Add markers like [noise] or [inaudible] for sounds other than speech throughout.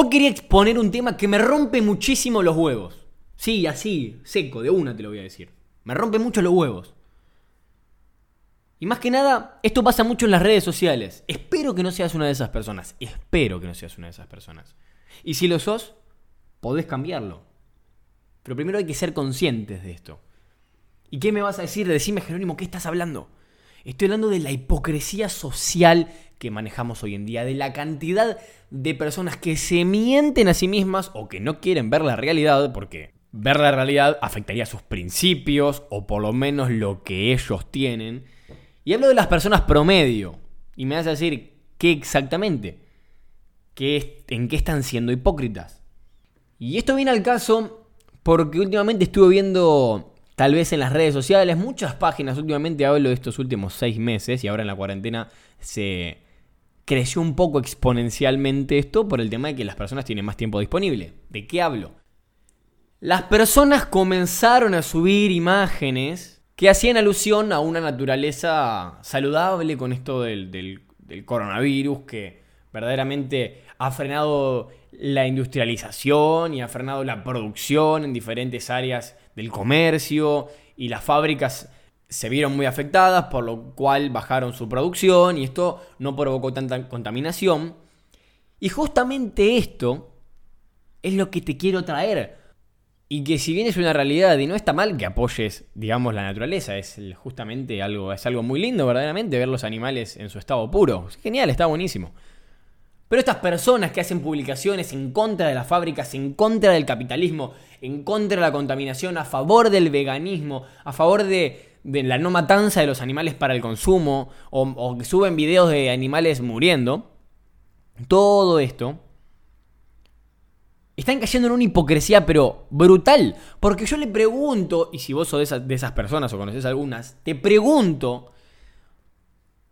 Hoy quería exponer un tema que me rompe muchísimo los huevos. Sí, así, seco, de una te lo voy a decir. Me rompe mucho los huevos. Y más que nada, esto pasa mucho en las redes sociales. Espero que no seas una de esas personas. Espero que no seas una de esas personas. Y si lo sos, podés cambiarlo. Pero primero hay que ser conscientes de esto. ¿Y qué me vas a decir? Decime, Jerónimo, ¿qué estás hablando? Estoy hablando de la hipocresía social que manejamos hoy en día, de la cantidad de personas que se mienten a sí mismas o que no quieren ver la realidad, porque ver la realidad afectaría sus principios o por lo menos lo que ellos tienen y hablo de las personas promedio. Y me vas a decir, ¿qué exactamente? ¿Qué, ¿En qué están siendo hipócritas? Y esto viene al caso porque últimamente estuve viendo, tal vez en las redes sociales, muchas páginas, últimamente hablo de estos últimos seis meses y ahora en la cuarentena se creció un poco exponencialmente esto por el tema de que las personas tienen más tiempo disponible. ¿De qué hablo? Las personas comenzaron a subir imágenes que hacían alusión a una naturaleza saludable con esto del, coronavirus, que verdaderamente ha frenado la industrialización y ha frenado la producción en diferentes áreas del comercio y las fábricas se vieron muy afectadas, por lo cual bajaron su producción y esto no provocó tanta contaminación. Y justamente esto es lo que te quiero traer. Y que si bien es una realidad y no está mal que apoyes, digamos, la naturaleza, es justamente algo, es algo muy lindo verdaderamente ver los animales en su estado puro. Es genial, está buenísimo. Pero estas personas que hacen publicaciones en contra de las fábricas, en contra del capitalismo, en contra de la contaminación, a favor del veganismo, a favor de, la no matanza de los animales para el consumo, o, que suben videos de animales muriendo, todo esto están cayendo en una hipocresía, pero brutal. Porque yo le pregunto, y si vos sos de esas, de esas personas o conoces algunas, te pregunto,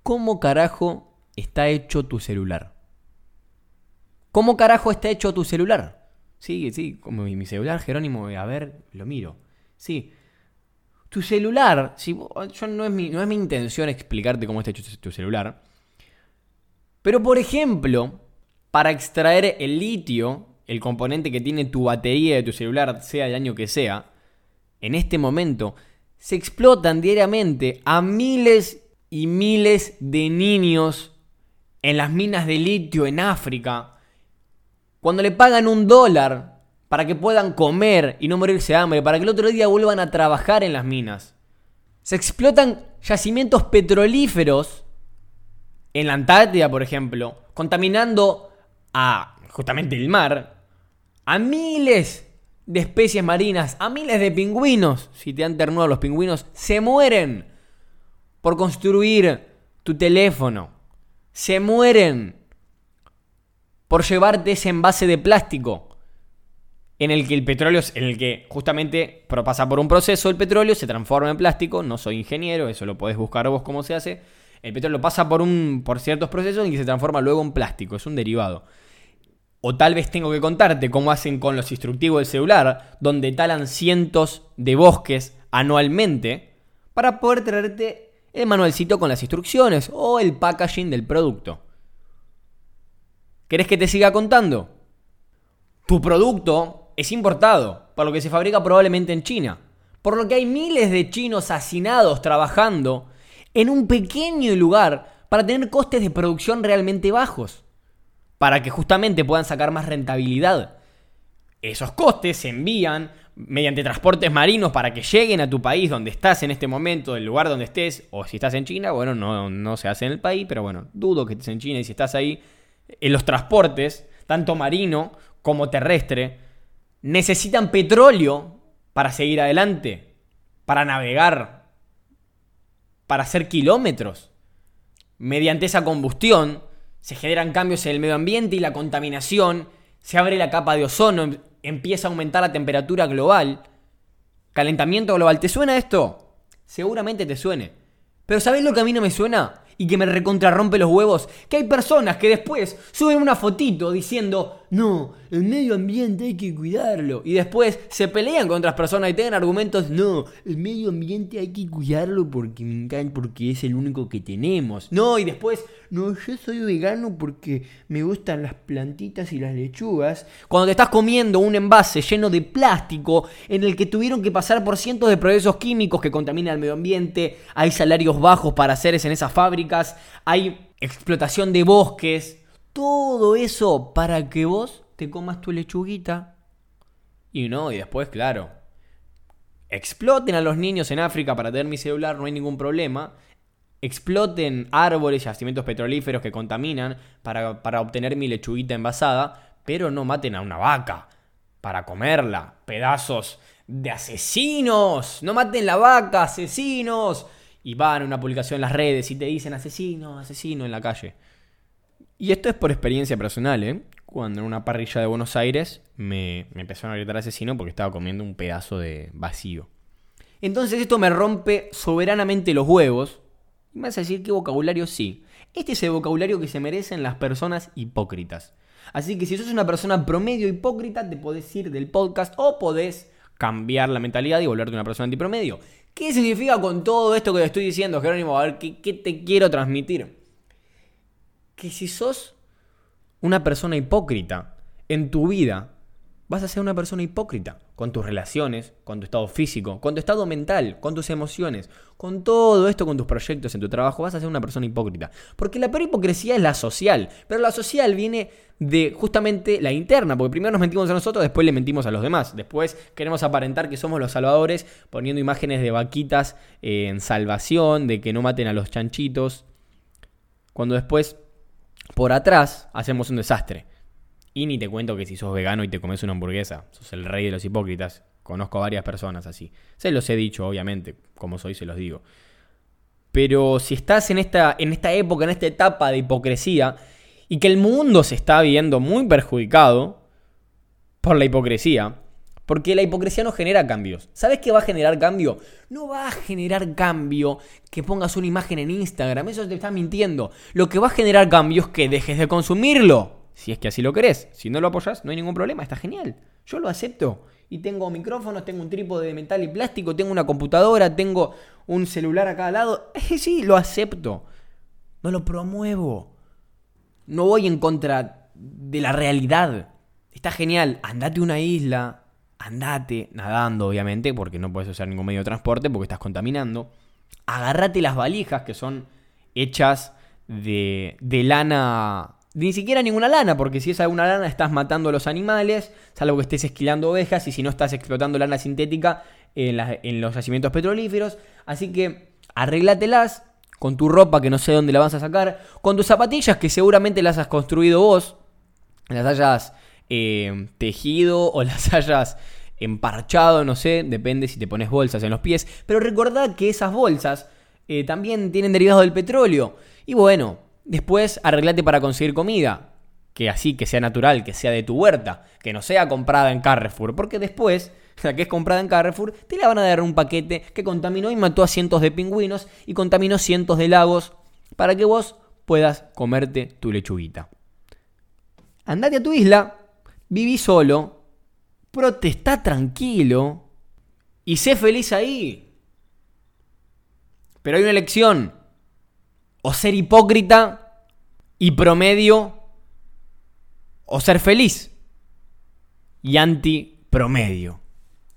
¿cómo carajo está hecho tu celular? ¿Cómo carajo está hecho tu celular? Sí, sí, como mi celular, Jerónimo, a ver, lo miro. Sí. Tu celular, si, yo no es, mi, no es mi intención explicarte cómo está hecho tu celular. Pero por ejemplo, para extraer el litio el componente que tiene tu batería de tu celular, sea el año que sea, en este momento se explotan diariamente a miles y miles de niños en las minas de litio en África, cuando le pagan un dólar para que puedan comer y no morirse de hambre, para que el otro día vuelvan a trabajar en las minas. Se explotan yacimientos petrolíferos en la Antártida, por ejemplo, contaminando a justamente el mar, a miles de especies marinas, a miles de pingüinos, si te han ternado los pingüinos, se mueren por construir tu teléfono. Se mueren por llevarte ese envase de plástico en el que el petróleo, en el que justamente pasa por un proceso el petróleo, se transforma en plástico, no soy ingeniero, eso lo podés buscar vos cómo se hace. El petróleo pasa por, un, por ciertos procesos y se transforma luego en plástico, es un derivado. O tal vez tengo que contarte cómo hacen con los instructivos del celular, donde talan cientos de bosques anualmente para poder traerte el manualcito con las instrucciones o el packaging del producto. ¿Querés que te siga contando? Tu producto es importado, por lo que se fabrica probablemente en China. Por lo que hay miles de chinos hacinados trabajando en un pequeño lugar para tener costes de producción realmente bajos para que justamente puedan sacar más rentabilidad. Esos costes se envían mediante transportes marinos para que lleguen a tu país donde estás en este momento, el lugar donde estés, o si estás en China, bueno, no, no se hace en el país, pero bueno, dudo que estés en China y si estás ahí, en los transportes, tanto marino como terrestre, necesitan petróleo para seguir adelante, para navegar, para hacer kilómetros. Mediante esa combustión, se generan cambios en el medio ambiente y la contaminación, se abre la capa de ozono, em, empieza a aumentar la temperatura global. Calentamiento global, ¿te suena esto? Seguramente te suene. Pero ¿sabes lo que a mí no me suena? Y que me recontrarrompe los huevos, que hay personas que después suben una fotito diciendo, no, el medio ambiente hay que cuidarlo. Y después se pelean con otras personas y tienen argumentos, no, el medio ambiente hay que cuidarlo porque me encanta, porque es el único que tenemos. No, y después, no, yo soy vegano porque me gustan las plantitas y las lechugas. Cuando te estás comiendo un envase lleno de plástico en el que tuvieron que pasar por cientos de procesos químicos que contaminan el medio ambiente, hay salarios bajos para hacer en esas fábricas, hay explotación de bosques, todo eso para que vos te comas tu lechuguita. Y no, y después, claro, exploten a los niños en África para tener mi celular, no hay ningún problema. Exploten árboles y yacimientos petrolíferos que contaminan para, para obtener mi lechuguita envasada, pero no maten a una vaca para comerla. Pedazos de asesinos. No maten la vaca, asesinos. Y van a una publicación en las redes y te dicen asesino, asesino en la calle. Y esto es por experiencia personal, ¿eh? Cuando en una parrilla de Buenos Aires me, me empezaron a gritar asesino porque estaba comiendo un pedazo de vacío. Entonces esto me rompe soberanamente los huevos. Y me vas a decir qué vocabulario sí. Este es el vocabulario que se merecen las personas hipócritas. Así que si sos una persona promedio hipócrita, te podés ir del podcast o podés cambiar la mentalidad y volverte una persona antipromedio. ¿Qué significa con todo esto que te estoy diciendo, Jerónimo? A ver, ¿qué, qué te quiero transmitir? que si sos una persona hipócrita en tu vida, vas a ser una persona hipócrita con tus relaciones, con tu estado físico, con tu estado mental, con tus emociones, con todo esto, con tus proyectos en tu trabajo, vas a ser una persona hipócrita. Porque la peor hipocresía es la social, pero la social viene de justamente la interna, porque primero nos mentimos a nosotros, después le mentimos a los demás, después queremos aparentar que somos los salvadores poniendo imágenes de vaquitas en salvación, de que no maten a los chanchitos, cuando después por atrás hacemos un desastre. Y ni te cuento que si sos vegano y te comes una hamburguesa, sos el rey de los hipócritas. Conozco a varias personas así. Se los he dicho, obviamente, como soy, se los digo. Pero si estás en esta, en esta época, en esta etapa de hipocresía, y que el mundo se está viendo muy perjudicado por la hipocresía, porque la hipocresía no genera cambios. ¿Sabes qué va a generar cambio? No va a generar cambio que pongas una imagen en Instagram. Eso te está mintiendo. Lo que va a generar cambio es que dejes de consumirlo. Si es que así lo querés. Si no lo apoyas, no hay ningún problema. Está genial. Yo lo acepto. Y tengo micrófonos, tengo un trípode de metal y plástico, tengo una computadora, tengo un celular a cada lado. [laughs] sí, lo acepto. No lo promuevo. No voy en contra de la realidad. Está genial. Andate a una isla, andate nadando, obviamente, porque no puedes usar ningún medio de transporte porque estás contaminando. Agarrate las valijas que son hechas de, de lana, ni siquiera ninguna lana, porque si es alguna lana estás matando a los animales, salvo que estés esquilando ovejas y si no estás explotando lana sintética en, los yacimientos petrolíferos. Así que arréglatelas con tu ropa que no sé dónde la vas a sacar, con tus zapatillas que seguramente las has construido vos, las hayas eh, tejido o las [laughs] hayas emparchado, no sé, depende si te pones bolsas en los pies. Pero recordad que esas bolsas eh, también tienen derivados del petróleo. Y bueno, después arreglate para conseguir comida. Que así, que sea natural, que sea de tu huerta, que no sea comprada en Carrefour. Porque después, [laughs] la que es comprada en Carrefour, te la van a dar un paquete que contaminó y mató a cientos de pingüinos y contaminó cientos de lagos para que vos puedas comerte tu lechuguita. Andate a tu isla, viví solo, protesta tranquilo y sé feliz ahí. Pero hay una elección. O ser hipócrita y promedio, o ser feliz y anti promedio.